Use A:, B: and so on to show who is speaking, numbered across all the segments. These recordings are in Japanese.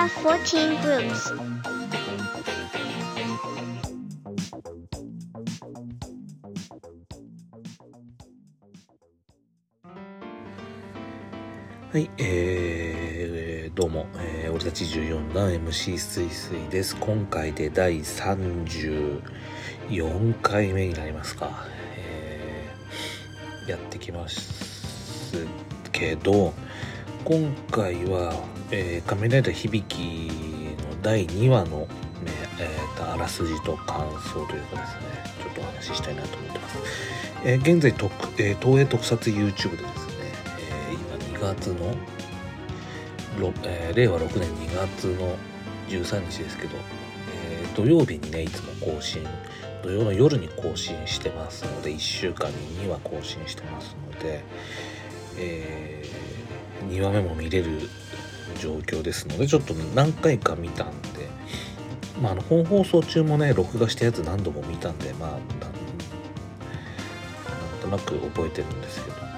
A: are 14 groups.
B: はい、えー、どうも、えー、俺たち14段 MC すいすいです。今回で第34回目になりますか。えー、やってきますけど、今回は、えー、仮面ライダー響きの第2話の、ねえーと、あらすじと感想というかですね、ちょっとお話ししたいなと思ってます。えー、現在特、えー、東映特撮 YouTube でですねえ。今、2月の、えー、令和6年2月の13日ですけど、えー、土曜日にねいつも更新土曜の夜に更新してますので1週間に2話更新してますので、えー、2話目も見れる状況ですのでちょっと何回か見たんで、まあ、あの本放送中もね録画したやつ何度も見たんでまあなんとなく覚えてるんですけど。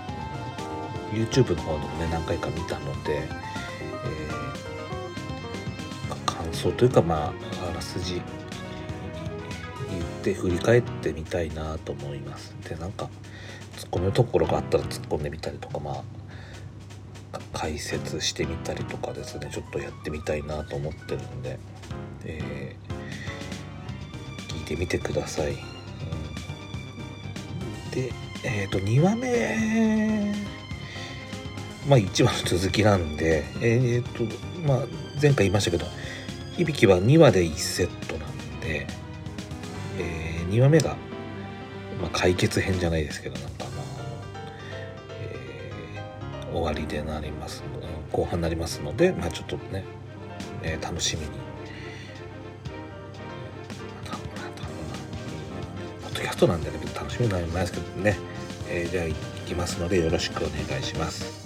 B: YouTube の方でもね何回か見たので、えー、感想というかまああらすじ言って振り返ってみたいなと思います。でなんか突っ込むところがあったら突っ込んでみたりとかまあ解説してみたりとかですねちょっとやってみたいなと思ってるんで、えー、聞いてみてください、うん、でえっ、ー、と2話目まあ1話の続きなんで、えっ、ー、と、まあ前回言いましたけど、響きは2話で1セットなんで、え、2話目が、まあ、解決編じゃないですけど、な。終わりでなります後半になりますので、まあちょっとね、えー、楽しみに。ポッドキャストなんでね、楽しみになりますけどね、えー、じゃあ行きますのでよろしくお願いします。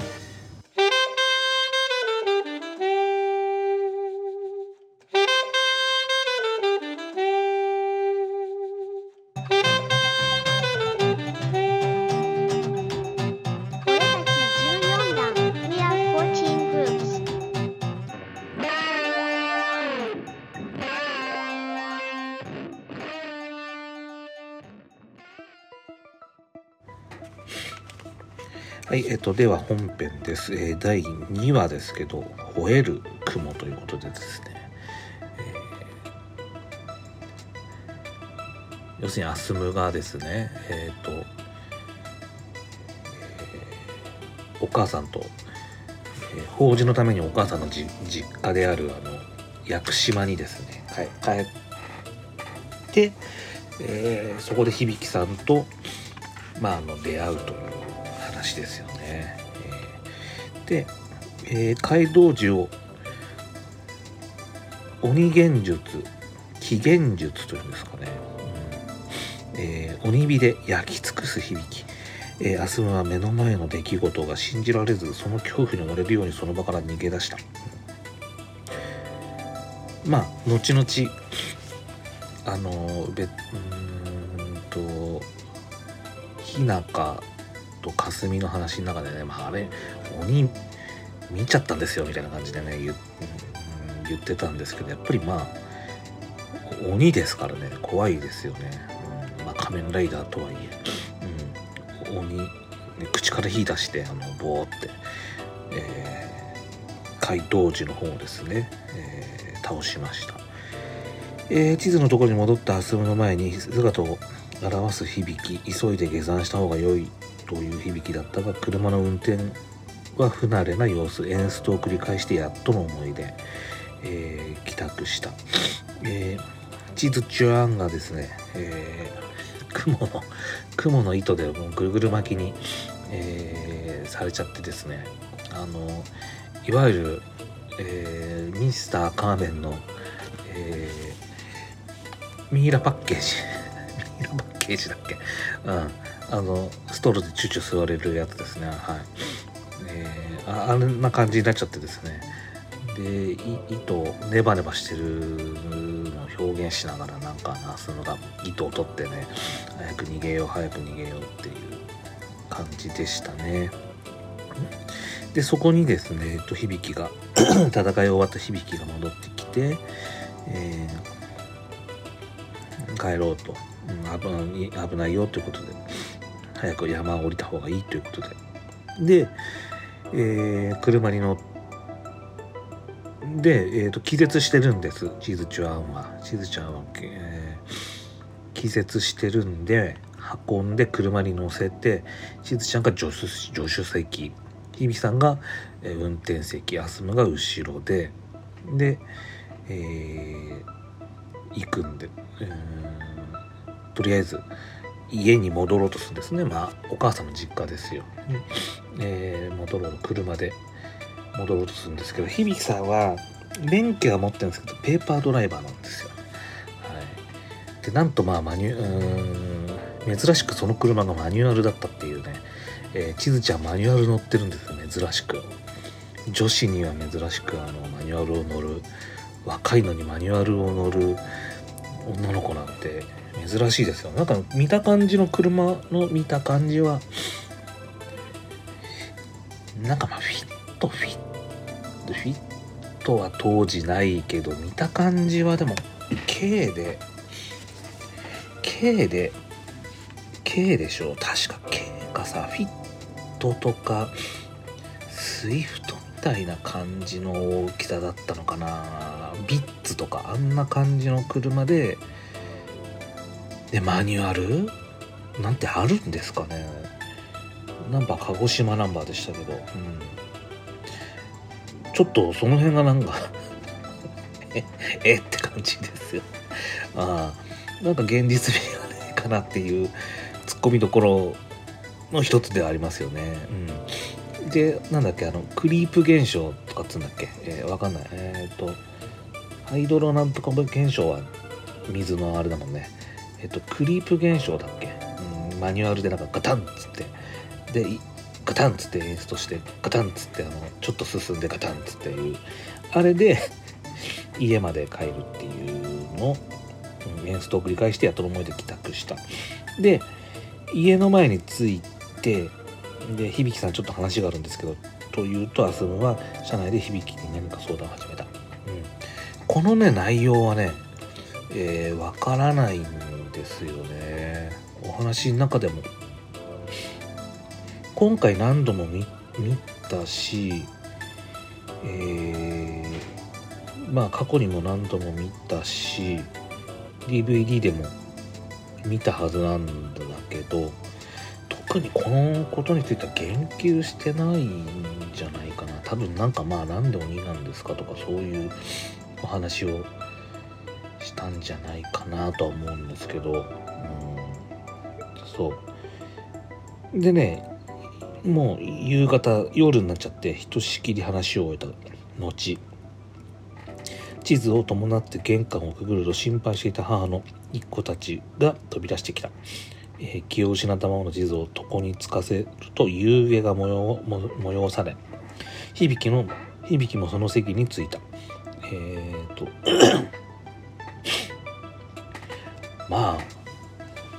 B: はい、えっと、では本編です。えー、第2話ですけど、吠える雲ということでですね、えー、要するにアスムがですね、えっ、ー、と、えー、お母さんと、えー、法事のためにお母さんの実家である、あの、屋久島にですね、帰って、えー、そこで響さんと、まあ、あの出会うという話ですよね。で、えー、街道樹を鬼幻術紀元術というんですかね、うん。えー、鬼火で焼き尽くす響き、えー、アスムは目の前の出来事が信じられずその恐怖に追われるようにその場から逃げ出した、まあ後々あのべうんと日中と霞の話の中でね、まあ、あれ鬼見ちゃったんですよみたいな感じでね言,、言ってたんですけどやっぱりまあ鬼ですからね怖いですよね、うん、まあ、仮面ライダーとはいえ、うん、鬼、口から火出してあのボーって、えー、怪盗時の方をですね、えー、倒しました、えー、地図のところに戻ったアスムの前に姿を表す響き急いで下山した方が良い。という響きだったが車の運転は不慣れな様子エンストを繰り返してやっとの思いで、えー、帰宅した、えー、地図チュアンがですね、えー、雲の雲の糸でもうぐるぐる巻きに、えー、されちゃってですねあのいわゆる、えー、ミスターカーメンの、えー、ミイラパッケージ。ケージだっけ？うん。あのストローでチュチュ吸われるやつですね。はい、えー、ああんな感じになっちゃってですね。で糸ネバネバしてるのを表現しながらなんかなすのが糸を取ってね早く逃げよう早く逃げようっていう感じでしたね。でそこにですね、えっと、響が 戦い終わった響きが戻ってきて、えー、帰ろうと、危ない危ないよということで早く山を降りた方がいいということで。で、えー、車に乗って、えーと、気絶してるんですチーズチュアンは。チーズチュアンは、えー、気絶してるんで運んで車に乗せてチーズちゃんが助手助手席。日比さんが、えー、運転席アスムが後ろでで、えー、行くんで、えー、とりあえず家に戻ろうとするんですねまあお母さんの実家ですよ、えー、戻ろう車で戻ろうとするんですけど響さんは免許は持ってるんですけどペーパードライバーなんですよ。はい、でなんとまあマニュ珍しくその車がマニュアルだったっていうね、えー、地図ちゃんマニュアル乗ってるんですよ珍しく。女子には珍しくあのマニュアルを乗る若いのにマニュアルを乗る女の子なんて珍しいですよ。なんか見た感じの車の見た感じはなんかまあフィットフィットフィットは当時ないけど見た感じはでも K で K で K でしょ確か K かさフィットとかスイフトみたいな感じの大きさだったのかな。ビッツとかあんな感じの車ででマニュアル？なんてあるんですかね。ナンバー鹿児島ナンバーでしたけど、うん、ちょっとその辺がなんかえ えって感じですよ。ああ。なんか現実味がねえかなっていうツッコミどころの一つではありますよね。うん。でなんだっけあのクリープ現象とかっつうんだっけ、えー、わかんない。えっ、ー、とハイドロなんとか現象は水のあれだもんね。えっと、クリープ現象だっけ、うん、マニュアルでなんかガタンっつって。でガタンっつって演出として。ガタンっつってあのちょっと進んでガタンっつっていう。あれで 家まで帰るっていうのを、うん、演出を繰り返してやっとの思いで帰宅した。で家の前に着いてで響さんちょっと話があるんですけどというとアスムは社内で響に何か相談を始めた、うん、このね内容はねえー、からないんですよね。お話の中でも。今回何度も見たしえー、まあ過去にも何度も見たし DVD でも見たはずなんだけど特にこのことについては言及してないんじゃないかな。多分なんかまあ何で鬼なんですかとかそういうお話をたんじゃないかなとは思うんですけど、うん、そう。でねもう夕方夜になっちゃってひとしきり話を終えた後地図を伴って玄関をくぐると心配していた母の一子たちが飛び出してきた、えー、気を失ったままの地図を床につかせると夕げが催され響きの響きもその席に着いた。えー、とまあ、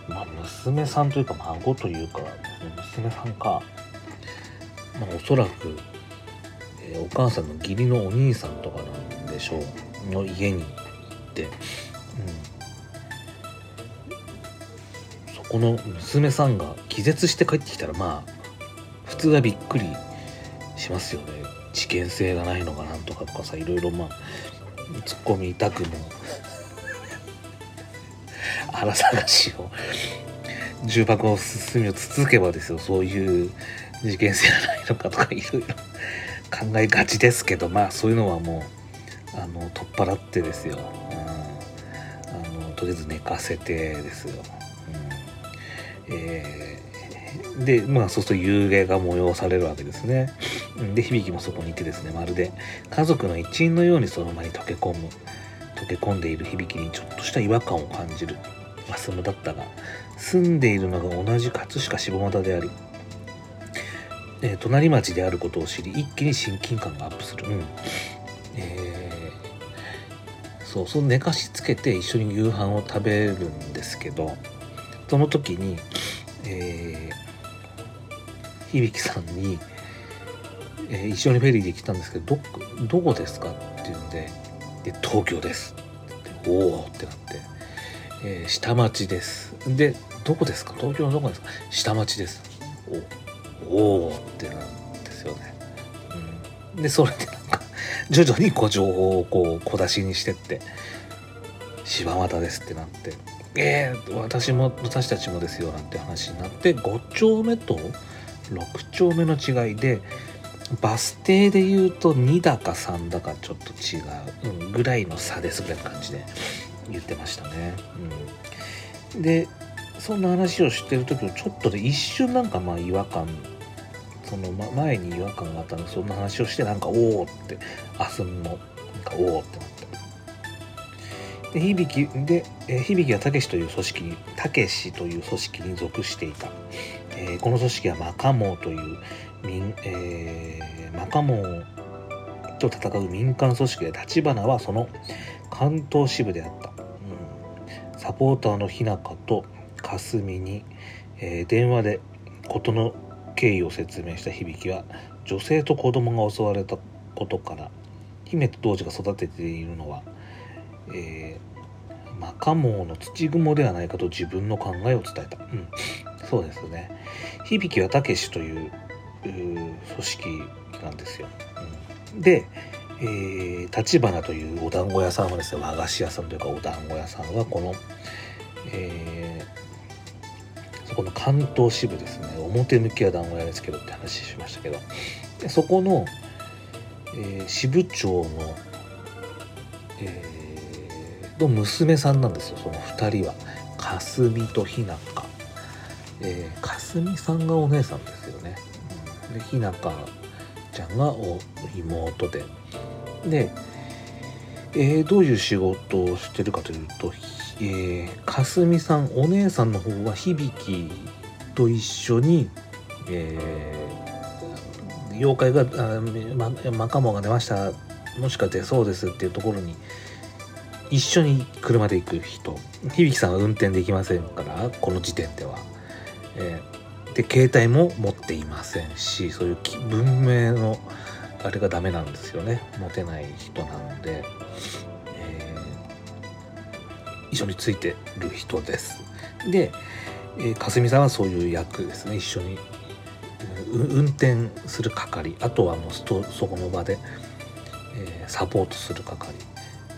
B: まあ、娘さんというか孫というか、娘さんか、まあ、おそらく、えー、お母さんの義理のお兄さんとかなんでしょう。の家に行って、うん、そこの娘さんが気絶して帰ってきたらまあ普通はびっくりしますよね。事件性がないのかなんとかとかさいろいろまあツッコミたくも腹探しを重箱の隅をつつけばですよそういう事件性がないのかとかいろいろ考えがちですけどまあそういうのはもうあの取っ払ってですよ、うん、あのとりあえず寝かせてですよ、うん。えー、でまあそうすると夕げが催されるわけですね。で響もそこにいてですねまるで家族の一員のようにその場に溶け込む溶け込んでいる響にちょっとした違和感を感じる。蓮沼だったが住んでいるのが同じ葛飾下俣であり、えー、隣町であることを知り一気に親近感がアップする、うん。えー、そうその寝かしつけて一緒に夕飯を食べるんですけどその時に、えー、響さんにえー、一緒にフェリーで来たんですけどどどこですかって言うんでで東京です。おおってなって、えー、下町です。でどこですか？東京のどこですか？下町です。おおってなんですよね、うん、でそれでなんか 徐々にこう情報をこう小出しにしてって柴又ですってなってえー、私も私たちもですよなんて話になって5丁目と6丁目の違いでバス停で言うと2だか3だかちょっと違う、うん、ぐらいの差ですぐらいの感じで言ってましたね。うん、でそんな話をしてる時もちょっとで一瞬なんかまあ違和感その、前に違和感があったのでそんな話をしてなんかおおって明日もなんかおおってなって。で響きで、えー、響はたけしという組織にたけしという組織に属していた、えー、この組織はマカモという民、えー、マカモと戦う民間組織で立花はその関東支部であった、サポーターの日向と霞に、えー、電話で事の経緯を説明した響は女性と子供が襲われたことから姫と童子が育てているのは、えー、マカモの土雲ではないかと自分の考えを伝えた、うん、そうですね。響はたけしという組織なんですよ。うん、で、え、立花というお団子屋さんはですね和菓子屋さんというかお団子屋さんはこの、えー、そこの関東支部ですね表向きは団子屋ですけどって話しましたけどでそこの、えー、支部長の、えー、の娘さんなんですよその2人は。霞と日向えー、かすみさんがお姉さんですよね。で日向ちゃんが妹で。で、えー、どういう仕事をしてるかというと、えー、かすみさんお姉さんの方は響と一緒に、えー、妖怪があ、ま、マカモが出ました。もしか出そうですっていうところに一緒に車で行く人。響さんは運転できませんからこの時点では、えー、で携帯も持っていませんしそういう文明のあれがダメなんですよね。持てない人なので、えー、一緒についてる人です。で、えー、かすみさんはそういう役ですね。一緒に運転する係。あとはもうそこの場で、えー、サポートする係、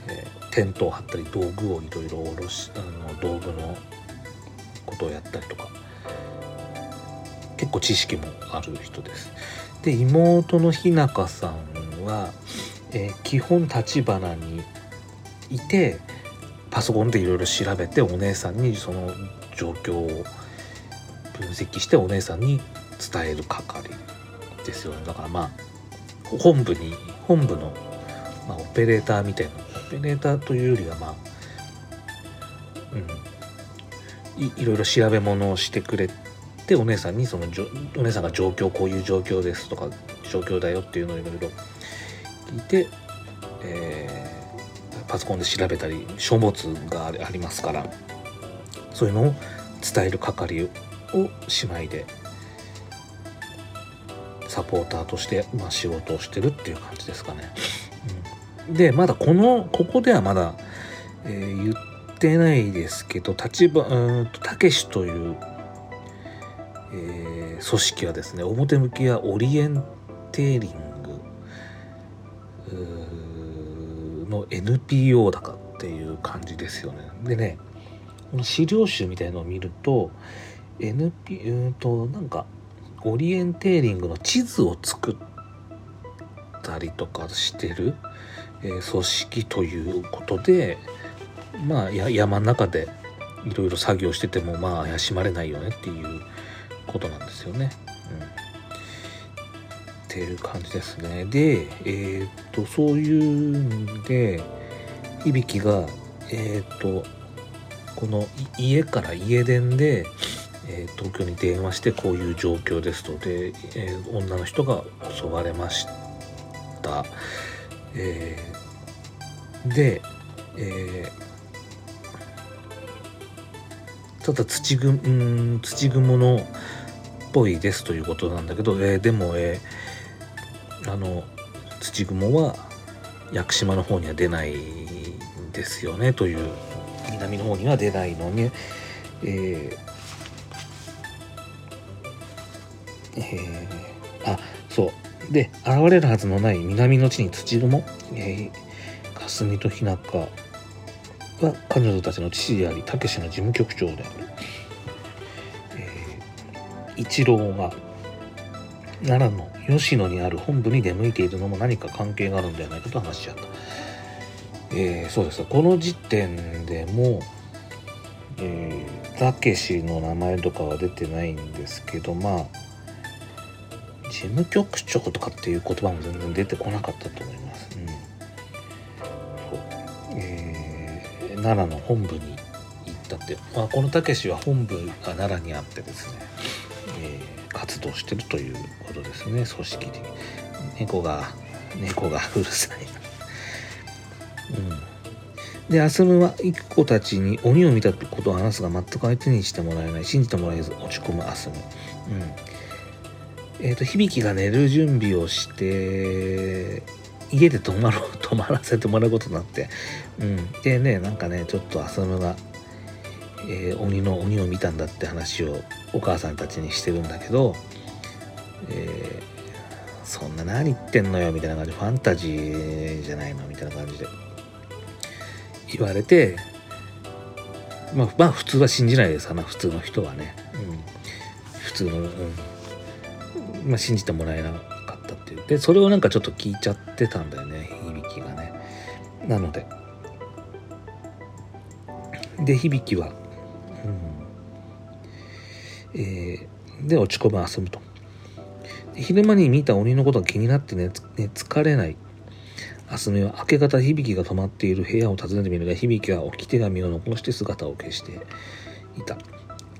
B: えー、テントを張ったり道具をいろいろ下ろしあの道具のことをやったりとか。結構知識もある人です。で妹の日向さんは、えー、基本立花にいてパソコンでいろいろ調べてお姉さんにその状況を分析してお姉さんに伝える係ですよね。だからまあ本部に本部の、まあ、オペレーターみたいなオペレーターというよりはまあうん。いいろいろ調べ物をしてくれてでお姉さんにそのお姉さんが状況こういう状況ですとか状況だよっていうのをいろいろ聞いて、えー、パソコンで調べたり書物がありますからそういうのを伝える係を姉妹でサポーターとして、まあ、仕事をしてるっていう感じですかね。うん、でまだこのここではまだ、えー、言ってないですけど立場うんとたけしというえー、組織はですね表向きはオリエンテーリングの NPO だかっていう感じですよね。でねこの資料集みたいのを見ると NP うんとなんかオリエンテーリングの地図を作ったりとかしてる、えー、組織ということでまあ山の中でいろいろ作業しててもまあ怪しまれないよねっていうことなんですよね。うん、っていう感じですね。で、えっ、と、そういうんで、響が、えっ、と、この家から家電で、えー、東京に電話してこういう状況ですとで、え、女の人が襲われました。え、で、え、ただ土土雲のぽいですということなんだけど、えー、でも、えあの土雲は屋久島の方には出ないんですよねという南の方には出ないのに、えーえー、あそう。で現れるはずのない南の地に土雲、えー、霞と日向は彼女たちの父でありたけしの事務局長である、一郎が奈良の吉野にある本部に出向いているのも何か関係があるんではないかと話し合った。えー、そうですこの時点でもえたけしの名前とかは出てないんですけどまあ事務局長とかっていう言葉も全然出てこなかったと思います。うんそうえー、奈良の本部に行ったって、まあ、このたけしは本部が奈良にあってですね、活動してるということですね組織的猫が猫がうるさいうんで、アスムは育子たちに鬼を見たことを話すが全く相手にしてもらえない。信じてもらえず落ち込むアスム。うん。えっ、ー、と、響が寝る準備をして、家で泊まろう、泊まらせてもらうことになって。うん。でね、なんかね、ちょっとアスムが、えー、鬼の鬼を見たんだって話をお母さんたちにしてるんだけど、えー、そんな何言ってんのよみたいな感じファンタジーじゃないのみたいな感じで。言われてまあまあ普通は信じないですな普通の人はね、うん、普通の、うん。まあ、信じてもらえなかったっていう。でそれをなんかちょっと聞いちゃってたんだよね響がね。なので。で響は、えー、で落ち込む遊ぶと。昼間に見た鬼のことが気になってね疲れない。あすみは明け方響が泊まっている部屋を訪ねてみるが響は置き手紙を残して姿を消していた。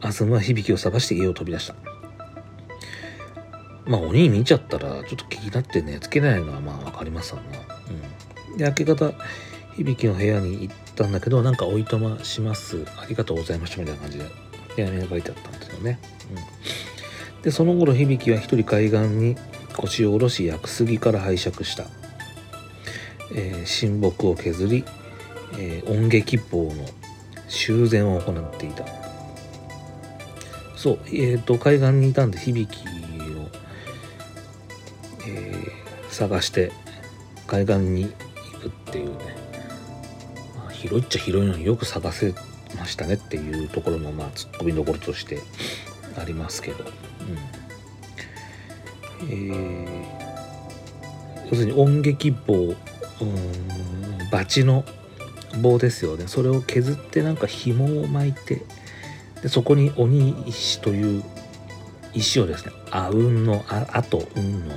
B: あすみは響を探して家を飛び出した。まあ鬼見ちゃったらちょっと気になってねつけないのはまあ分かりますわな。うん。で明け方響の部屋に行ったんだけどなんかおいとまします。ありがとうございましたみたいな感じで。手紙が書いてあったんですよね、うん、でその頃響は一人海岸に腰を下ろし屋久杉から拝借した。えー、親睦を削り、えー、音劇法の修繕を行っていた。そうえ、ー、と海岸にいたんで響を、えー、探して海岸に行くっていうね、まあ、広いっちゃ広いのによく探せましたねっていうところもまあツッコミどころとしてありますけど、うん。えー、要するに音劇棒うんバチの棒ですよね。それを削ってなんか紐を巻いてでそこに鬼石という石をですねあうんのああとうんの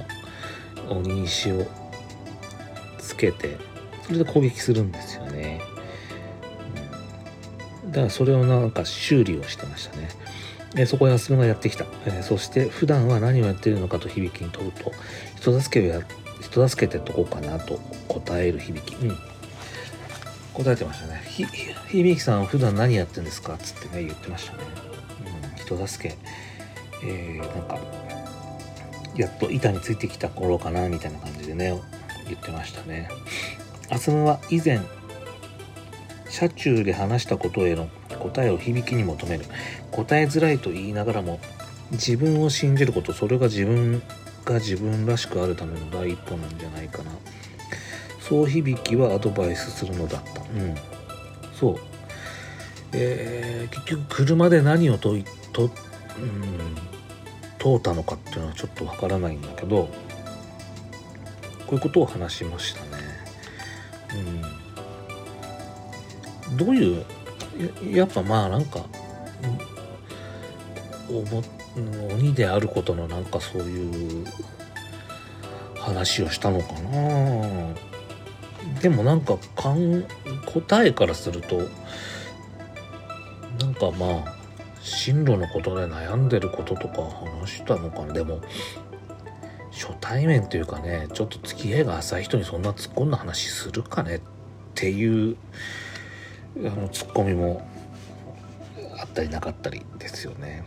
B: 鬼石をつけてそれで攻撃するんですよね、だからそれをなんか修理をしてましたね。えそこへ休みがやってきた、え、そして普段は何をやっているのかと響きに問うと。人助けをや人助けてとこうかなと答える響き、うん、答えてましたね。ひ響さん普段何やってんですかっつってね言ってましたね、うん、人助け。えー、なんかやっと板についてきた頃かなみたいな感じでね言ってましたね。あすむは以前車中で話したことへの答えを響きに求める。答えづらいと言いながらも自分を信じることそれが自分が自分らしくあるための第一歩なんじゃないかな。そう響きはアドバイスするのだった。うん。そう。えー、結局車で何をといと、うん、通ったのかっていうのはちょっとわからないんだけどこういうことを話しましたね。うん。どういうやっぱまあなんか、鬼であることのなんかそういう話をしたのかな。でもなんかかん答えからするとなんかまあ進路のことで悩んでることとか話したのかな。でも初対面というかねちょっと付き合いが浅い人にそんな突っ込んだ話するかねっていうあのツッコミもあったりなかったりですよね。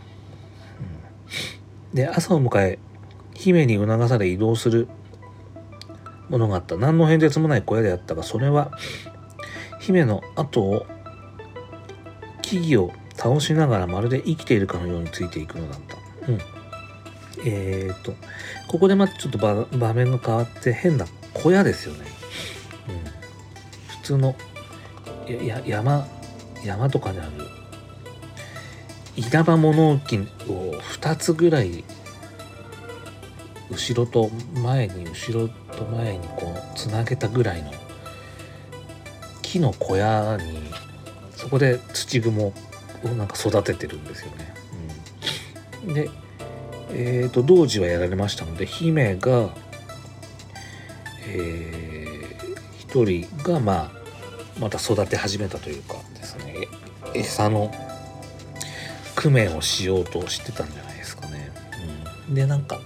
B: うん、で朝を迎え姫に促され移動するものがあった何の変哲もない小屋であったがそれは姫の後を木々を倒しながらまるで生きているかのようについていくのだった。うん。えっ、ー、と、ここでまたちょっと場面が変わって変な小屋ですよね。うん。普通のや山、山とかにある稲葉物置を2つぐらい後ろと前に後ろと前にこうつなげたぐらいの木の小屋にそこで土雲をなんか育ててるんですよね。うん、で、えーと、童子はやられましたので姫が、えー、一人がまあまた育て始めたというかですね。餌の工面をしようとしてたんじゃないですかね。うん、でなんか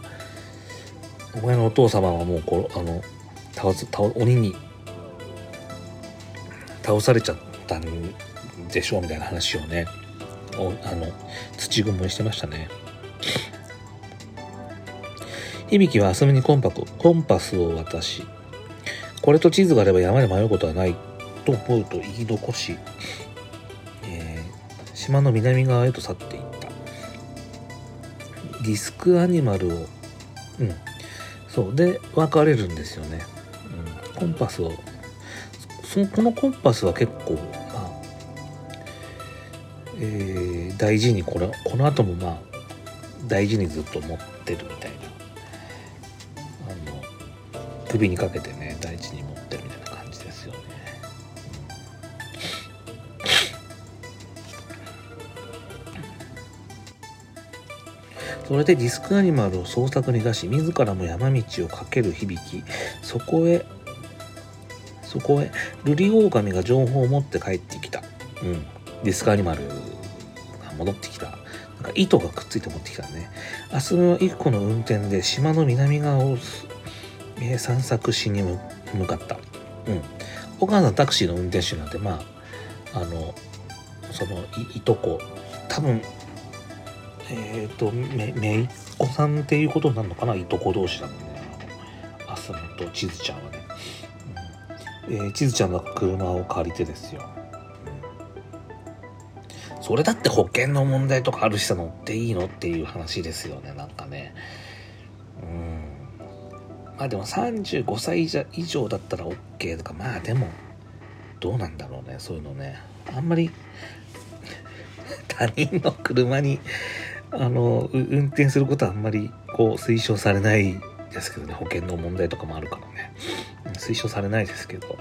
B: お前のお父様はもうこあの倒す倒鬼に倒されちゃったんでしょうみたいな話をねおあの土雲にしてましたね。響は明日にコンパクコンパスを渡しこれと地図があれば山で迷うことはない。と思うと言い残し、えー、島の南側へと去っていった。ディスクアニマルをうん。そう。で分かれるんですよね、うん、コンパスを。そのこのコンパスは結構まあえー、大事にこれこの後もまあ大事にずっと持ってるみたいな。あの首にかけてね。それでディスクアニマルを捜索に出し自らも山道を駆ける響きそこへそこへルリオオカミが情報を持って帰ってきた。うん。ディスクアニマルが戻ってきた。なんか糸がくっついて持ってきたね。明日の一個の運転で島の南側を、え、散策しに向かった。うん。お母さんタクシーの運転手なんで、まあ、あの、そのい、いとこ、多分、えっ、ー、と、め、めいっ子さんっていうことになるのかな？いとこ同士なんね。あすみとちずちゃんはね。うんえー、ちずちゃんの車を借りてですよ。それだって保険の問題とかあるしさ乗っていいの？っていう話ですよね、なんかね。うん。まあでも35歳以上だったら OK とか、まあでも、どうなんだろうね、そういうのね。あんまり 他人の車に、あの、運転することはあんまりこう推奨されないですけどね、保険の問題とかもあるからね。推奨されないですけど、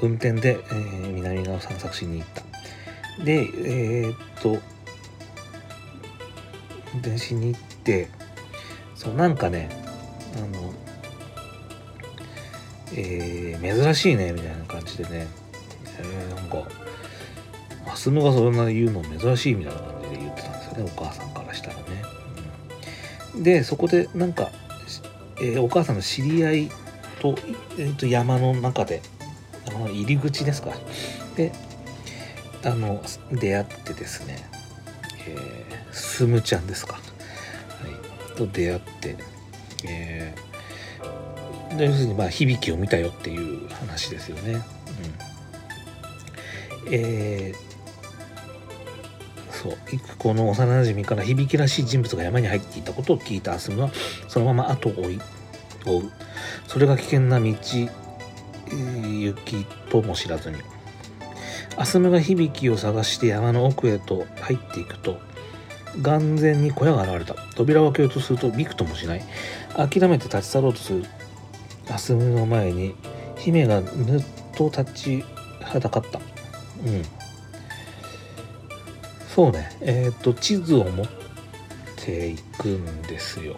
B: うん、運転で、えー、南側を散策しに行った。で、えー、っと、運転しに行って、そう、なんかね、あの、えー、珍しいね、みたいな感じでね、えー、なんか、アスムがそんな言うの珍しいみたいな。ね、お母さんからしたらね。うん、で、そこでなんか、えー、お母さんの知り合いと,、えー、と山の中で山の入り口ですかであの出会ってですね、えー、スムちゃんですか、はい、と出会って、えー、で要するにまあ響きを見たよっていう話ですよね。うんえーそう。育子の幼馴染から響きらしい人物が山に入っていたことを聞いたアスムはそのまま後を追い追う。それが危険な道行きとも知らずに。アスムが響きを探して山の奥へと入っていくと眼前に小屋が現れた。扉を開けようとするとびくともしない。諦めて立ち去ろうとする。アスムの前に姫がぬっと立ちはだかった。うん。そうね。えっ、ー、と地図を持っていくんですよ。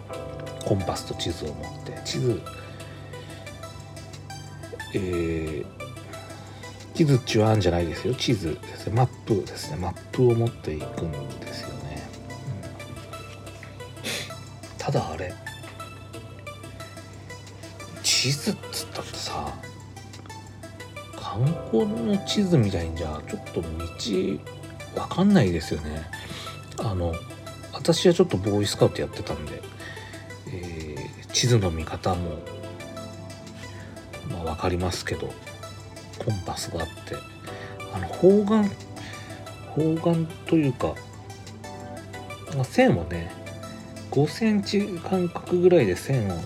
B: コンパスと地図を持って。地図えー、地図っちゅうあんじゃないですよ。地図ですね。マップですね。マップを持っていくんですよね、うん、ただあれ地図っつったってさ観光の地図みたいにじゃちょっと道わかんないですよね。あの私はちょっとボーイスカウトやってたんで、えー、地図の見方もまあ、分かりますけどコンパスがあってあの方眼方眼というか、まあ、線をね5センチ間隔ぐらいで線を、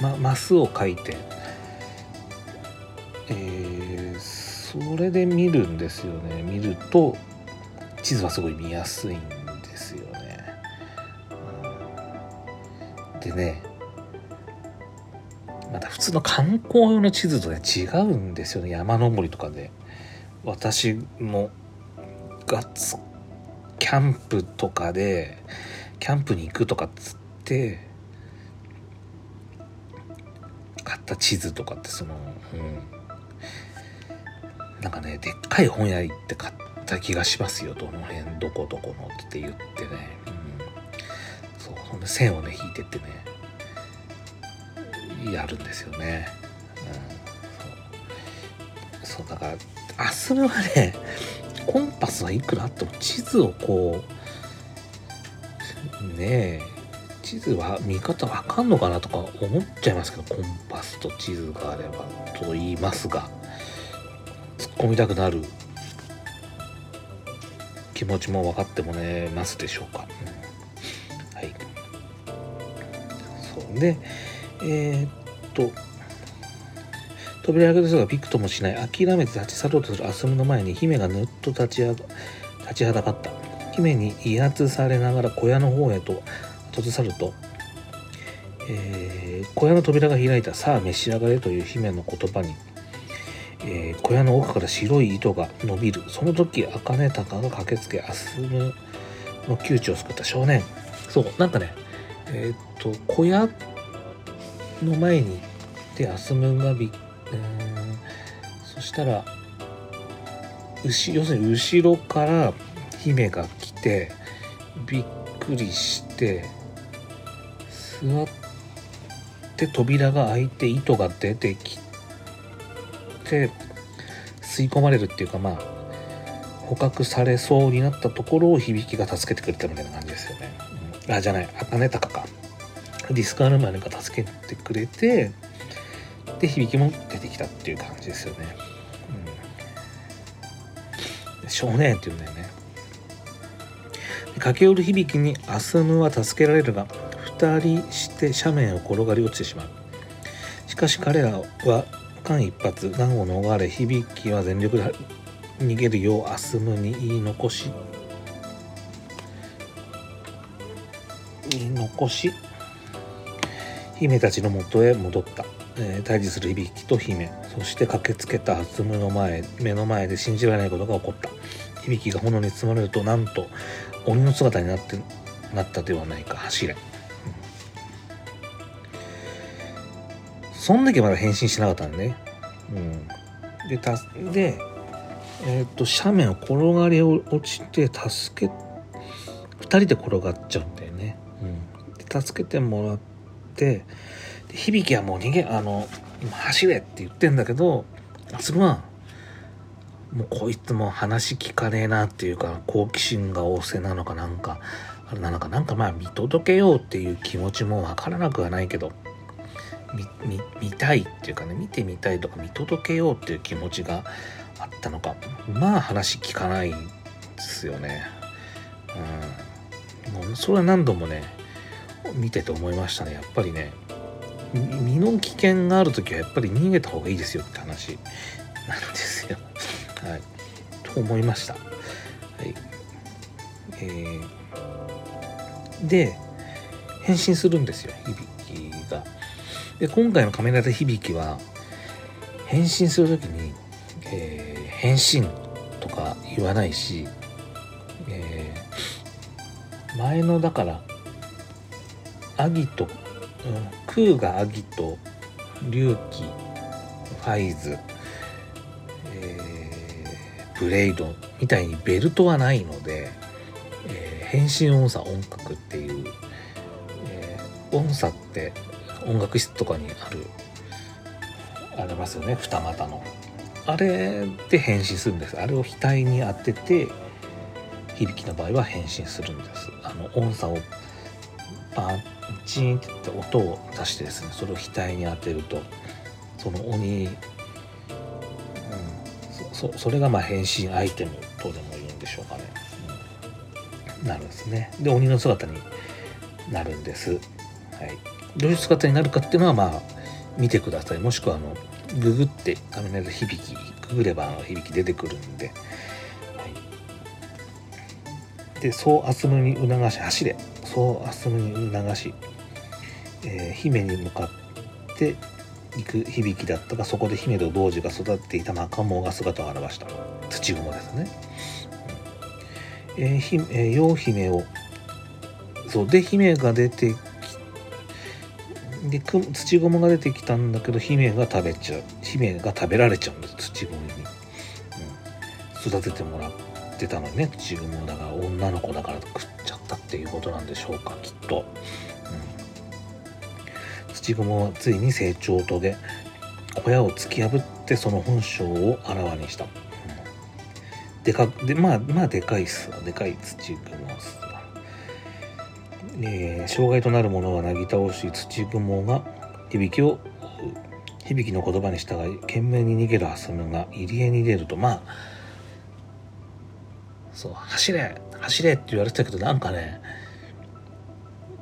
B: ま、マスを書いて、えー、それで見るんですよね。見ると地図はすごい見やすいんですよね。うん、でねまた普通の観光用の地図とね違うんですよね。山登りとかで。私もガッツキャンプとかでキャンプに行くとかっつって買った地図とかってその、うん、なんかねでっかい本屋行って買った気がしますよどの辺どこどこのって言ってね、うん、そうそんで線をね引いてってねやるんですよね。うん、そう。だからアスルはねコンパスはいくらあっても地図をこうねえ地図は見方わかんのかなとか思っちゃいますけどコンパスと地図があればと言いますが突っ込みたくなる気持ちも分かってもねますでしょうか、うん、はい。そう。でえー、っと扉開けた人がびくともしない。諦めて立ち去ろうとする。アスムの前に姫がぬっと立ち立ちはだかった。姫に威圧されながら小屋の方へと閉ざさると、えー、小屋の扉が開いた「さあ召し上がれ」という姫の言葉に、えー、小屋の奥から白い糸が伸びる。その時茜鷹が駆けつけアスムの窮地を救った少年。そうなんかねえー、っと小屋の前にでアスムがび、えー、そしたら牛要するに後ろから姫が来てびっくりして座って扉が開いて糸が出てきて吸い込まれるっていうかまあ捕獲されそうになったところを響きが助けてくれたみたいな感じですよね。うん、あじゃない茜高か。ディスカールマンが助けてくれてで響きも出てきたっていう感じですよね。うん、少年っていうんだよね。駆け寄る響きにアスムは助けられるが2人して斜面を転がり落ちてしまう。しかし彼らは間一髪難を逃れ響きは全力で逃げるようアスムに言い残し。言い残し。姫たちのもとへ戻った、えー、対峙する響きと姫。そして駆けつけたアスムの前目の前で信じられないことが起こった。響きが炎に包まれるとなんと鬼の姿になってなったではないか。走れ、そんだけまだ変身しなかったんねうん。でたでえっ、と斜面を転がり落ちて助け2人で転がっちゃうんだよね、うん、で助けてもらってって響はもう逃げあの今走れって言ってんだけどそれはもうこいつも話聞かねえなっていうか好奇心が旺盛なのかなんかあれなのかなんかまあ見届けようっていう気持ちもわからなくはないけど。見たいっていうかね見てみたいとか見届けようっていう気持ちがあったのかまあ話聞かないですよね。うん、もうそれは何度もね見てて思いましたねやっぱりね身の危険がある時はやっぱり逃げた方がいいですよって話なんですよ。はい、と思いました。はいえー、で変身するんですよ響が。で今回の「仮面ライダー響」は変身する時に、えー、変身とか言わないし、えー、前のだからアギト、うん、クーがアギト龍騎ファイズ、えー、ブレイドみたいにベルトはないので、えー、変身音差音楽っていう、えー、音差って音楽室とかにあるありますよね。二股の。あれで変身するんです。あれを額に当てて響きの場合は変身するんです。あの音差をパンチーンって音を出してですねそれを額に当てるとその鬼、うん、そそれがまあ変身アイテムとでも言うんでしょうかね、うん、なるんですね。で鬼の姿になるんです、はい、どういう姿になるかっていうのはまあ見てください。もしくはあのググって仮面ライダー響きググればあの響き出てくるんで、はい、でそうアスムに促し走れそうアスムに促し、えー、姫に向かって行く響きだったがそこで姫と童子が育っていた。仲間が姿を現した。土雲ですね、えーひえー、陽姫をそう。で姫が出てで土雲が出てきたんだけど姫が食べちゃう。姫が食べられちゃうんです土雲に、うん、育ててもらってたのにね土雲だから女の子だから食っちゃったっていうことなんでしょうかきっと、うん、土雲はついに成長を遂げ小屋を突き破ってその本性をあらわにした、うん、でかでまあまあでかいっすでかい土雲っすえー、障害となるものはなぎ倒し土雲が響きを響きの言葉に従い懸命に逃げるハサミが入り江に出ると。まあそう走れ走れって言われてたけどなんかね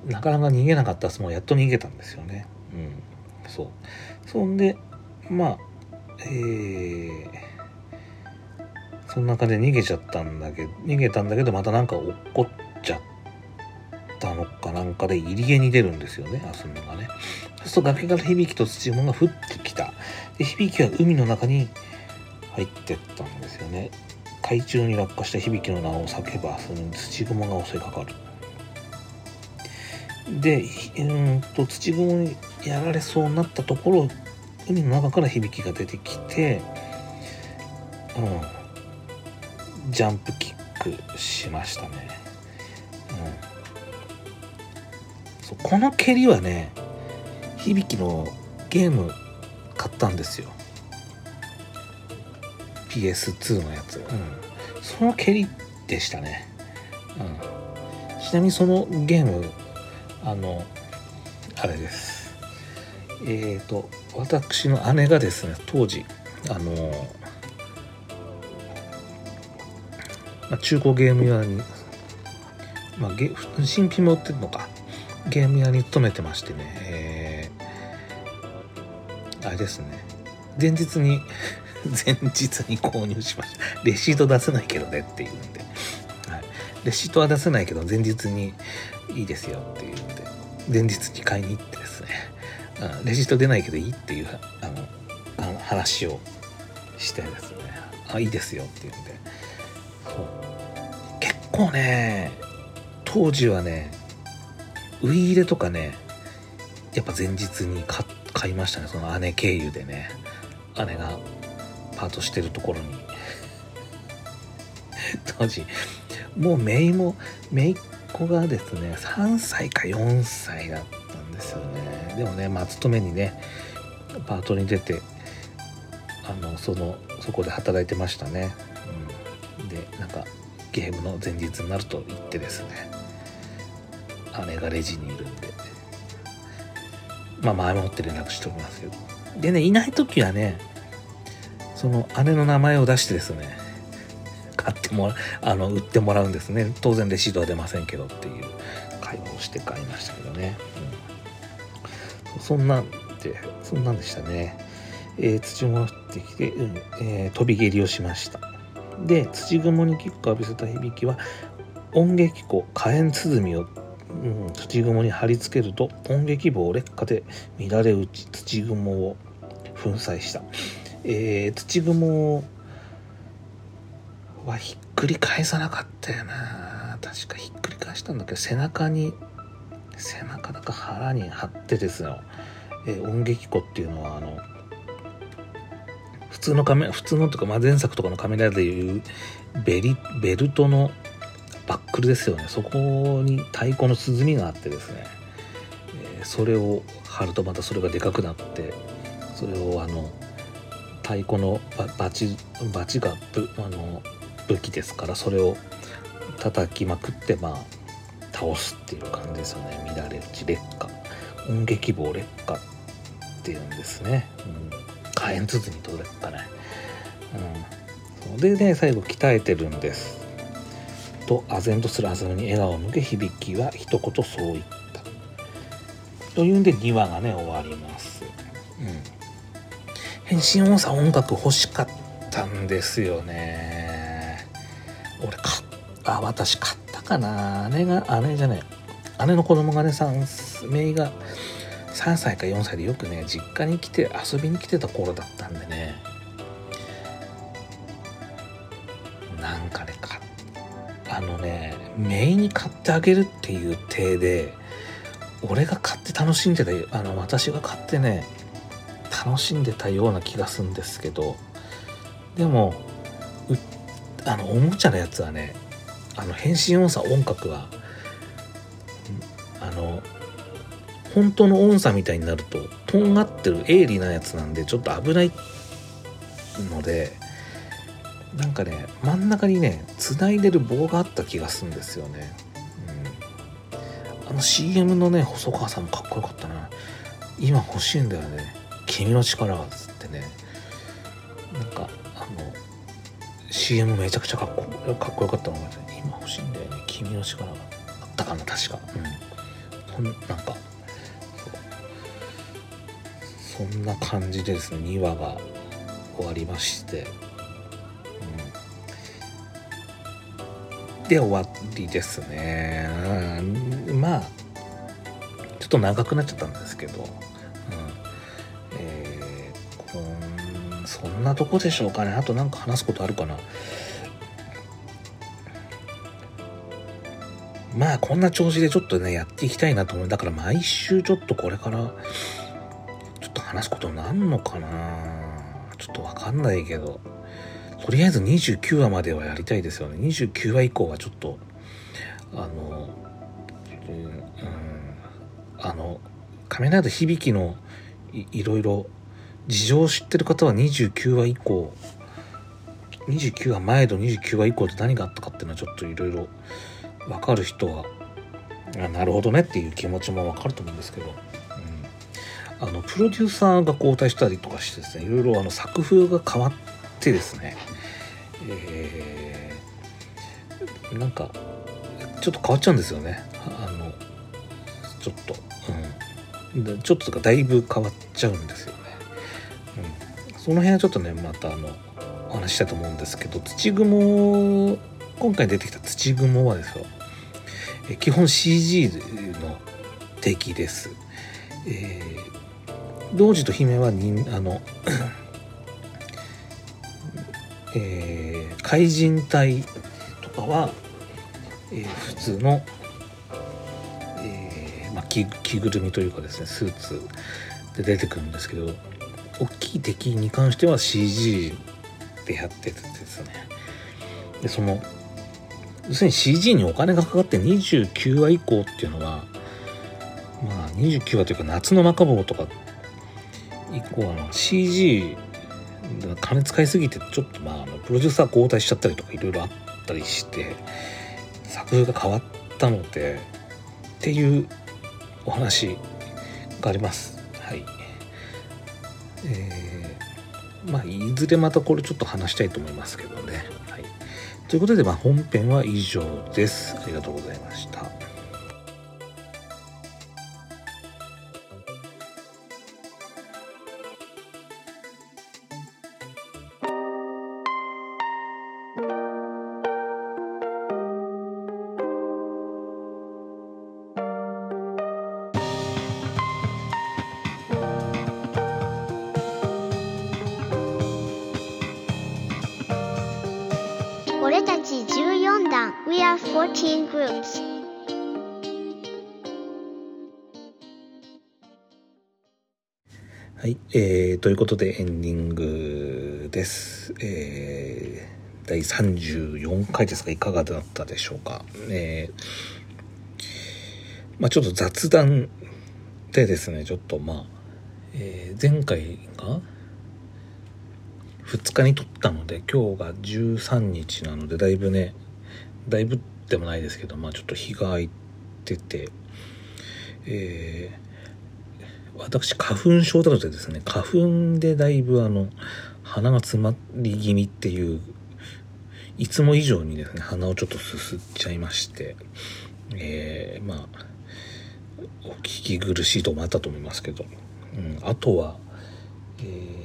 B: なかなか逃げなかった相撲やっと逃げたんですよね。うんそう。そんでまあえー、その中で逃げちゃったんだけど逃げたんだけどまたなんか落っこっちゃってったのかなんかで入り江に出るんですよね、アスムがね。そうすると崖から響きと土雲が降ってきた。で、響きは海の中に入ってったんですよね。海中に落下した響きの名を叫ば、その土雲が襲いかかる。で、うんと土雲にやられそうになったところ、海の中から響きが出てきて、うん、ジャンプキックしましたね。そうこの蹴りはね響のゲーム買ったんですよ。PS2 のやつ、うん、その蹴りでしたね、うん、ちなみにそのゲームあのあれです。えっ、ー、と私の姉がですね当時あのまあ、中古ゲーム屋に、まあ、ゲ新品も売ってるのかゲーム屋に勤めてましてね、えー、あれですね。前日に 前日に購入しました。レシート出せないけどねっていうんで、はい、レシートは出せないけど前日にいいですよっていうんで。前日に買いに行ってですね、うん、レシート出ないけどいいっていうあのあの話をしてですね。あいいですよっていうんで。う。結構ね当時はねウイイレとかねやっぱ前日に買いましたね。その姉経由でね姉がパートしてるところに。当時もう姪も姪っ子がですね3歳か4歳だったんですよね。でもねまあ勤めにねパートに出てあのそのそこで働いてましたね、うん、でなんかゲームの前日になると言ってですね。姉がレジにいるんで。まあ前もって連絡しておりますけど。でねいない時はねその姉の名前を出してですね買ってもらあの売ってもらうんですね。当然レシートは出ませんけどっていう会話をして買いましたけどね、うん、そんなんでそんなんでしたね、えー、土もってきて、うんえー、飛び蹴りをしました。で土雲にキックを浴びせた響きは音劇庫火炎鼓をうん、土雲に貼り付けると音撃棒劣化で乱れ打ち土雲を粉砕した、えー、土雲はひっくり返さなかったよな。確かひっくり返したんだけど背中に背中だか腹に貼ってですよ、えー、音撃庫っていうのはあの普通のカメ普通のとか、まあ、前作とかのカメラでいうベリベルトのバックルですよね。そこに太鼓の鼓があってですね、え、それを貼るとまたそれがでかくなってそれをあの太鼓のバチバチがぶあの武器ですからそれを叩きまくってまあ倒すっていう感じですよね。乱れ打ち劣化。音撃棒劣化っていうんですね、うん。火炎包みとだったねうん。でね最後鍛えてるんです。と唖然とするはずに笑顔を向け響きは一言そう言った。というんで2話がね終わります。うん。変身音差音楽欲しかったんですよね。俺買あ私買ったかな。姉が姉じゃね姉の子供がね3姪が3歳か4歳でよくね実家に来て遊びに来てた頃だったんでね。なんかねかあのね姪に買ってあげるっていう体で俺が買って楽しんでたあの私が買ってね楽しんでたような気がするんですけどでもあのおもちゃのやつはねあの変身音差音楽はあの本当の音差みたいになるととんがってる鋭利なやつなんでちょっと危ないのでなんかね真ん中にね繋いでる棒があった気がするんですよね、うん、あの CM のね細川さんもかっこよかったな。今欲しいんだよね。君の力がつってね。なんかあの CM めちゃくちゃかっこかっこよかったのが今欲しいんだよね。君の力があったかな確か。うん。なんかそんな感じでですね2話が終わりまして、で終わりですね、うん、まあちょっと長くなっちゃったんですけど、うん。えー、こんそんなとこでしょうかね。あと何か話すことあるかな。まあこんな調子でちょっとねやっていきたいなと思う。だから毎週ちょっとこれからちょっと話すことなんのかな。ちょっとわかんないけど、とりあえず29話まではやりたいですよね。29話以降はちょっと、あの、うん、あの、仮面ライダー響きのいろいろ事情を知ってる方は29話以降、29話前と29話以降で何があったかっていうのはちょっといろいろわかる人は、あなるほどねっていう気持ちもわかると思うんですけど、あのプロデューサーが交代したりとかしてですねいろいろあの作風が変わってですね、えー、なんかちょっと変わっちゃうんですよね。あのちょっと、うん、ちょっととかだいぶ変わっちゃうんですよね、うん、その辺はちょっとねまたあのお話したいと思うんですけど土雲今回出てきた土雲はですよ基本 CG の敵です、えー童子と姫はにあのえー、怪人隊とかは、えー、普通の、えーまあ、着着ぐるみというかですねスーツで出てくるんですけど大きい敵に関しては CG でやっててですね。でその要するに CG にお金がかかって29話以降っていうのはまあ29話というか夏のマカボとか以降あの CG 金使いすぎてちょっとまあプロデューサー交代しちゃったりとかいろいろあったりして作風が変わったのでっていうお話があります。はい。えー、まあいずれまたこれちょっと話したいと思いますけどね。はい。ということでまあ本編は以上です。ありがとうございました。
A: 18 groups.
B: はい、えー、ということでエンディングです。えー、第34回ですが、いかがだったでしょうか。えー、まあちょっと雑談でですね、ちょっとまあ、えー、前回が2日に撮ったので、今日が13日なので、だいぶね、だいぶでもないですけどまあちょっと日が空いててえー、私花粉症なのでですね花粉でだいぶあの鼻が詰まり気味っていういつも以上にですね鼻をちょっとすすっちゃいましてえー、まあお聞き苦しいともあったと思いますけど、うん、あとは、えー、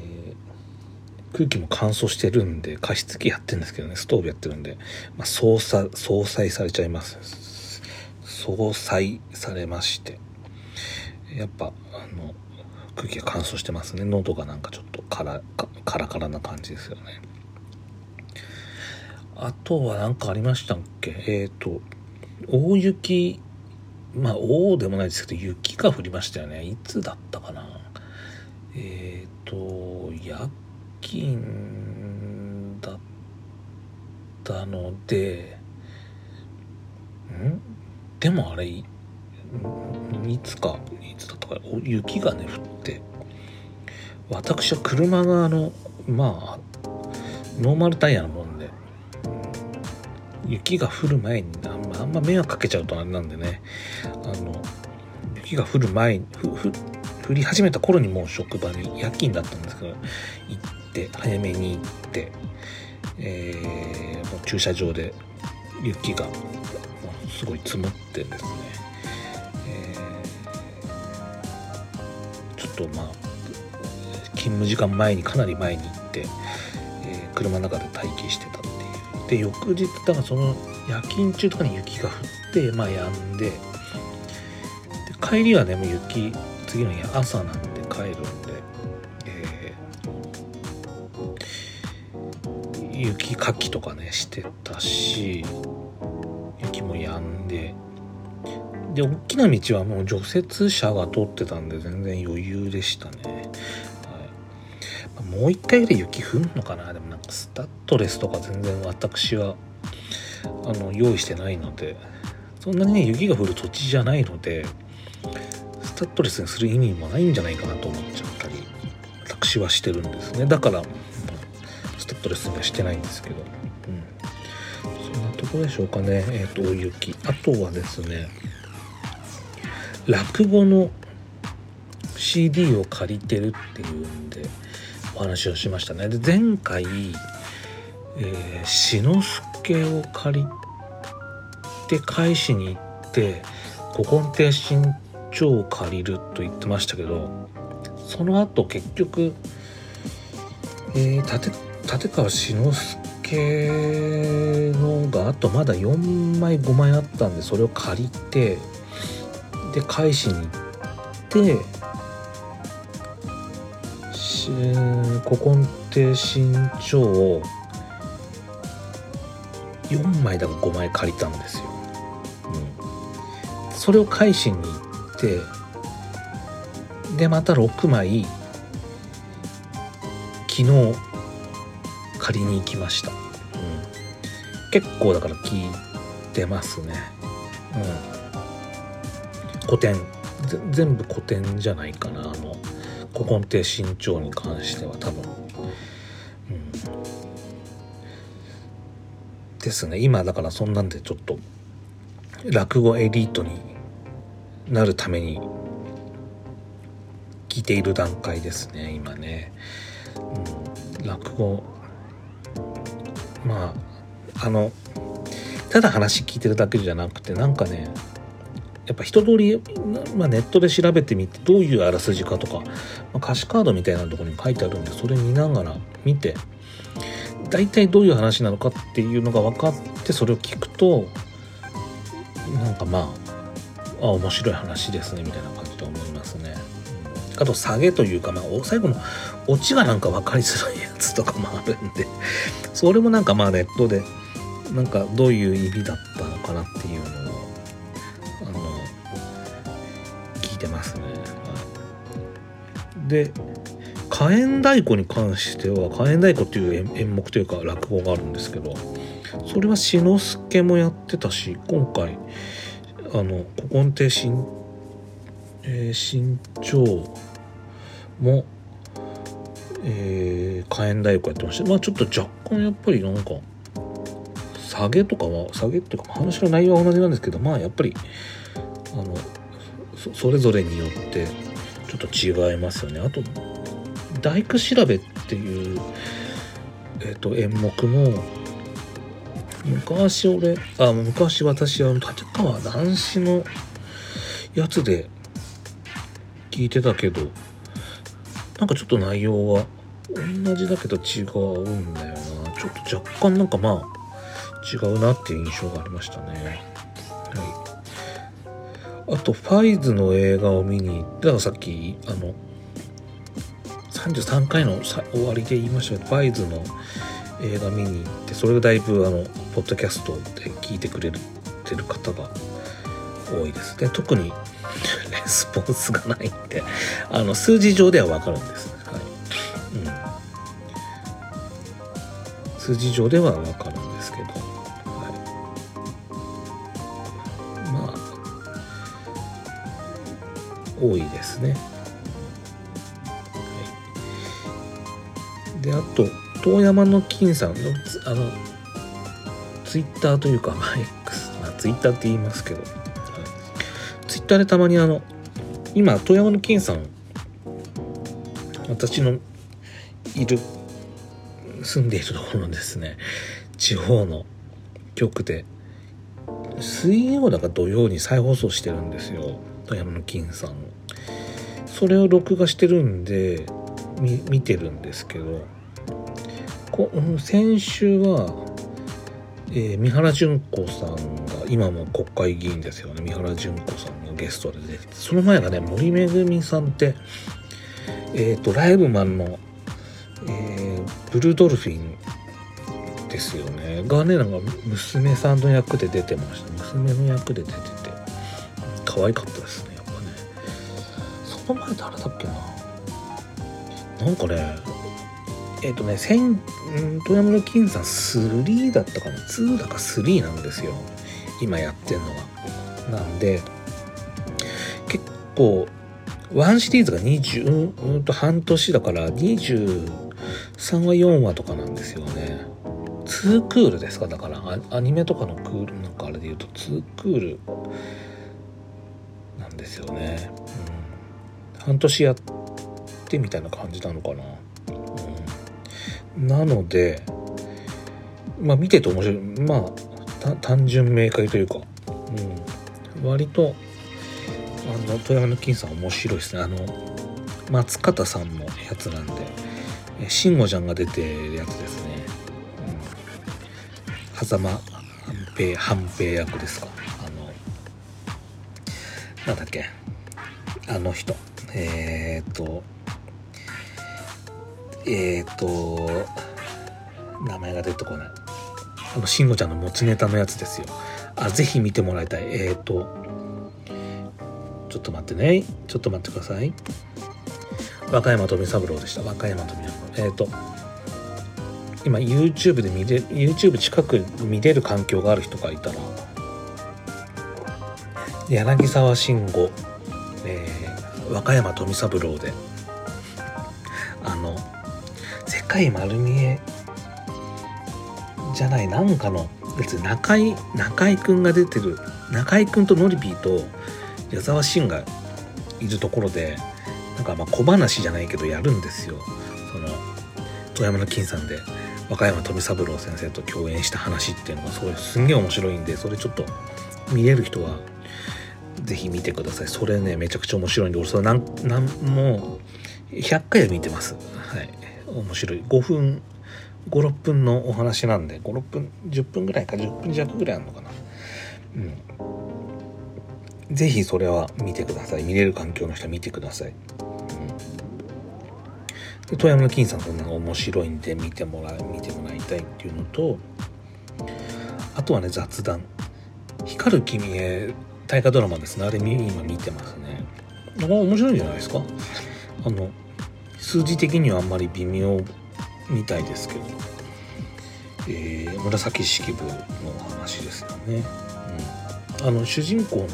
B: 空気も乾燥してるんで加湿器やってるんですけどねストーブやってるんで、まあ、相殺相殺されちゃいます。相殺されまして。やっぱあの空気が乾燥してますね。喉がなんかちょっとカラカラカラな感じですよね。あとは何かありましたっけ？えっ、ー、と大雪。まあ大でもないですけど雪が降りましたよね。いつだったかな？えっ、ー、と夜勤だったのでん？でもあれいつかいつだったか雪がね降って。私は車があのまあノーマルタイヤのもんで雪が降る前にあんまあんま迷惑かけちゃうとあれなんでねあの雪が降る前に降り始めた頃にもう職場に夜勤だったんですけど行って早めに行って、えー、もう駐車場で雪がすごい積もってですね、えー、ちょっとまあ勤務時間前にかなり前に行って、えー、車の中で待機してたっていう。で翌日だからその夜勤中とかに雪が降ってまあ止んでで帰りはねもう雪次の日朝なんで帰るん雪かきとかねしてたし雪も止んで。で大きな道はもう除雪車が通ってたんで全然余裕でしたね、はい、もう一回ぐらい雪降んのかな。でもなんかスタッドレスとか全然私はあの用意してないので。そんなにね雪が降る土地じゃないのでスタッドレスにする意味もないんじゃないかなと思っちゃったり私はしてるんですね。だからスタッドレスにはしてないんですけど、うん、そんなところでしょうかね。えっ、ー、と大雪。あとはですね落語の CD を借りてるっていうんでお話をしましたね。で前回、えー、志の輔を借りて返しに行って古今亭新潮を借りると言ってましたけどその後結局、えー、立立川志の輔のがあとまだ4枚5枚あったんでそれを借りてで返しに行って古今亭新潮を4枚だか5枚借りたんですよ。うん、それを返しに行ってでまた6枚昨日借りに行きました。うん、結構だから聞いてますね。うん、古典全部古典じゃないかな。あの古今亭新潮に関しては多分。ですね。今だからそんなんでちょっと落語エリートになるために聞いている段階ですね。今ね、うん、落語まああのただ話聞いてるだけじゃなくてなんかねやっぱ一通り、まあ、ネットで調べてみてどういうあらすじかとか、まあ、歌詞カードみたいなところに書いてあるんでそれ見ながら見て大体どういう話なのかっていうのが分かってそれを聞くとなんかまああ面白い話ですねみたいな感じで思いますね。あと下げというか、まあ、最後のオチがなんか分かりづらいやつとかもあるんでそれもなんかまあネットでなんかどういう意味だったのかなっていうのをあの聞いてますね。で火炎太鼓に関しては火炎太鼓っていう演目というか落語があるんですけどそれは志の輔もやってたし今回あの古今亭新、えー、新潮も、えー、火炎太鼓やってましたまあちょっと若干やっぱりなんか下げとかは下げっていうか話の内容は同じなんですけどまあやっぱりあのそれぞれによってちょっと違いますよね。あと「大工調べ」っていう、えー、と演目も昔俺あ昔私は立川談志のやつで聞いてたけどなんかちょっと内容は同じだけど違うんだよな。ちょっと若干なんかまあ違うなっていう印象がありましたね。はい。あとファイズの映画を見に行ってだからさっきあの33回のさ終わりで言いましたけどファイズの映画見に行ってそれがだいぶあのポッドキャストで聞いてくれてる方が多いです。で特にレ スポンスがないんであの数字上では分かるんです、はい。うん、数字上では分かるんですけど、はい、まあ多いですね、はい、であと遠山の金さんのあのツイッターというか、まあ、X、まあ、ツイッターって言いますけど、ッターでたまにあの今遠山の金さん私のいる住んでいるところのですね地方の局で水曜だか土曜に再放送してるんですよ富山の金さんそれを録画してるんで見てるんですけどこ先週は、えー、三原純子さんが今も国会議員ですよね三原純子さんゲストで出てその前がね森めぐみさんってえっ、ー、とライブマンの、えー、ブルードルフィンですよね。がねなんか娘さんの役で出てました娘の役で出てて可愛かったですねやっぱね。その前誰だっけな。なんかねえっ、ー、とね千富山の金さん3だったかな。2だか3なんですよ。今やってんのがなんで構1シリーズが20うんと半年だから23話4話とかなんですよね。2クールですか？だからアニメとかのクールなんかあれで言うと2クールなんですよね、うん、半年やってみたいな感じなのかな。うん。なので、まあ見てて面白い。まあ、単純明快というか、うん、割と、あの、富山の金さん面白いですね。あの、松方さんのやつなんで、慎吾ちゃんが出てるやつですね。うん、狭間半平、半平役ですか。あの、なんだっけ。あの人。えー、っと、えっ、と、名前が出てこない。あの、慎吾ちゃんの持ちネタのやつですよ。あ、ぜひ見てもらいたい。えっ、と、ちょっと待ってね。ちょっと待ってください。和歌山富三郎でした。和歌山富三郎。えっ、ー、と、今 YouTube で見れ、YouTube 近く見れる環境がある人がいたら、柳沢慎吾、えー、和歌山富三郎で、あの、世界丸見えじゃないなんかの別に中井中井くんが出てる中井くんとノリピーと矢沢慎がいるところでなんかまあ小話じゃないけどやるんですよ。その富山の金さんで和歌山富三郎先生と共演した話っていうのがすごいすんげえ面白いんでそれちょっと見れる人は是非見てください。それねめちゃくちゃ面白いんで俺それ何何もう100回は見てます。はい。面白い。5分56分のお話なんで56分10分ぐらいか10分弱ぐらいあるのかな。うん。是非それは見てください。見れる環境の人は見てください、うん、で富山の金さんそんな面白いんで見てもらい見てもらいたいっていうのとあとはね雑談。光る君へ大河ドラマですね。あれ今見てますね。面白いんじゃないですか？あの数字的にはあんまり微妙みたいですけど、えー、紫式部の話ですよね、うん、あの主人公の、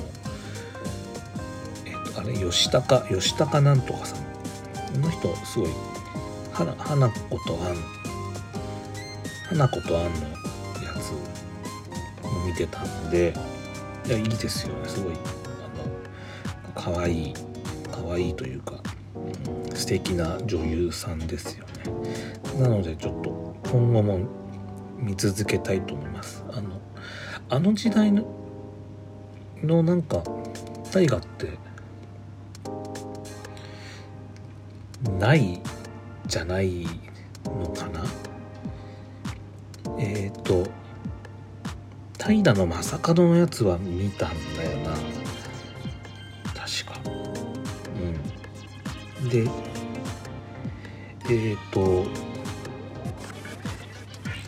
B: えーと、あれ吉高吉高なんとかさん。この人すごい花花子とあん花子とあんのやつも見てたんでいやいいですよね。すごいあの可愛い可可愛いというか、うん、素敵な女優さんですよね。なのでちょっと今後も見続けたいと思います。あのあの時代ののなんか大河ってないじゃないのかな？えっ、ー、と平の正門のやつは見たんだよな。確か。うん。でえっ、ー、と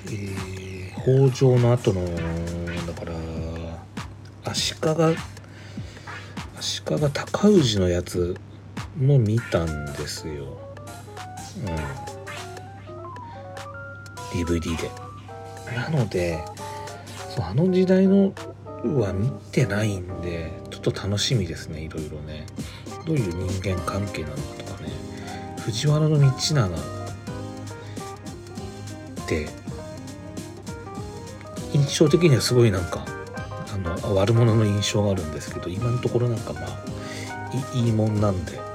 B: えー、北条の後のだから足利足利尊氏のやつも見たんですよ。うん。DVD で。なのでそうあの時代のは見てないんでちょっと楽しみですねいろいろね。どういう人間関係なのかとかね。藤原道長って印象的にはすごいなんかあの悪者の印象があるんですけど今のところなんかまあいいもんなんで。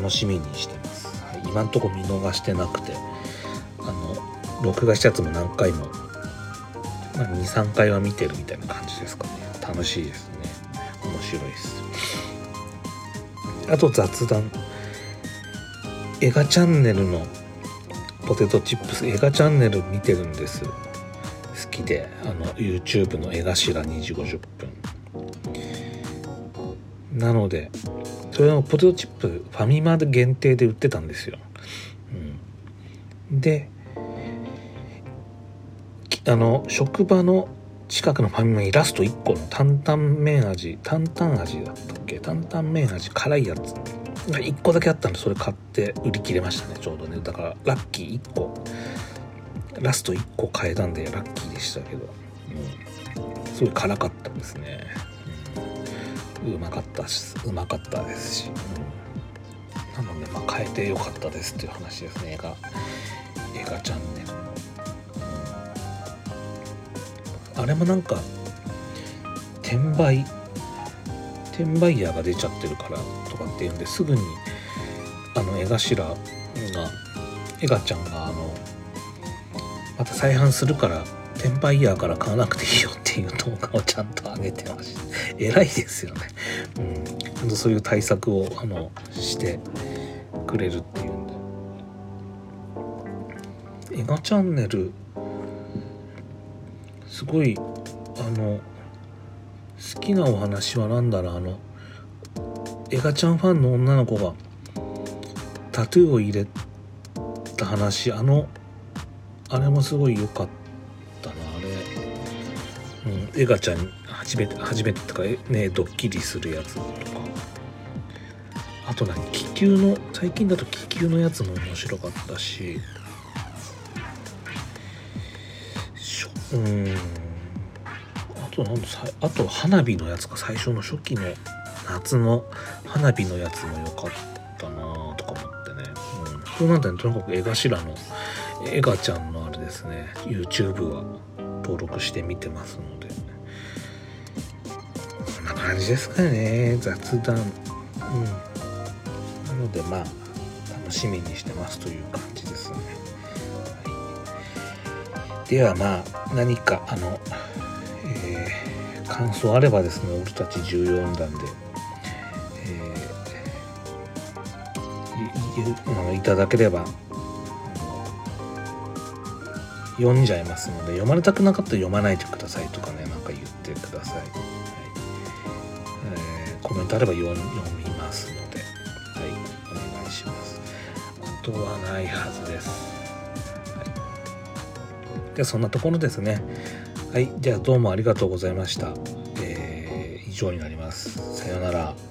B: 楽しみにしてます、はい、今んとこ見逃してなくてあの録画したやつも何回も、まあ、23回は見てるみたいな感じですかね。楽しいですね。面白いです。あと雑談。映画チャンネルのポテトチップス映画チャンネル見てるんです好きで。あの YouTube の絵頭2時50分。なのでそれのポテトチップファミマ限定で売ってたんですよ、うん、であの職場の近くのファミマにラスト1個の担々麺味担々味だったっけ？担々麺味辛いやつが1個だけあったんでそれ買って売り切れましたねちょうどね。だからラッキー1個。ラスト1個買えたんでラッキーでしたけど、うん、すごい辛かったですね。うまかったしうまかったですし、うん、なのでまあ変えてよかったですっていう話ですね映画。映画チャンネル、あれもなんか転売転売ヤーが出ちゃってるからとかっていうんですぐにあの絵頭がエガちゃんがあのまた再販するから転売ヤーから買わなくていいよっていう動画をちゃんと上げてました偉いですよね。うん。ちゃんとそういう対策をあのしてくれるっていうんで。映画チャンネルすごいあの好きなお話は何だろうあの映画ちゃんファンの女の子がタトゥーを入れた話あのあれもすごい良かった、エガちゃん初めて初めてとかねドッキリするやつとか。あと何気球の最近だと気球のやつも面白かったし。しょうん。あとなんさあと花火のやつか最初の初期の夏の花火のやつも良かったなとか思ってね、うん、そうなんだね。とにかく絵頭のエガちゃんのあれですね。YouTube は。登録して見てますので。こんな感じですかね雑談。うん。なのでまあ楽しみにしてますという感じですね、はい、ではまあ何かあの、えー、感想あればですね俺たち14弾でいいただければ読んじゃいますので読まれたくなかったら読まないでくださいとかねなんか言ってください、はい。えー、コメントあれば読みますのではいお願いします。あとはないはずです、はい、でそんなところですね。はい。じゃあどうもありがとうございました、えー、以上になります。さようなら。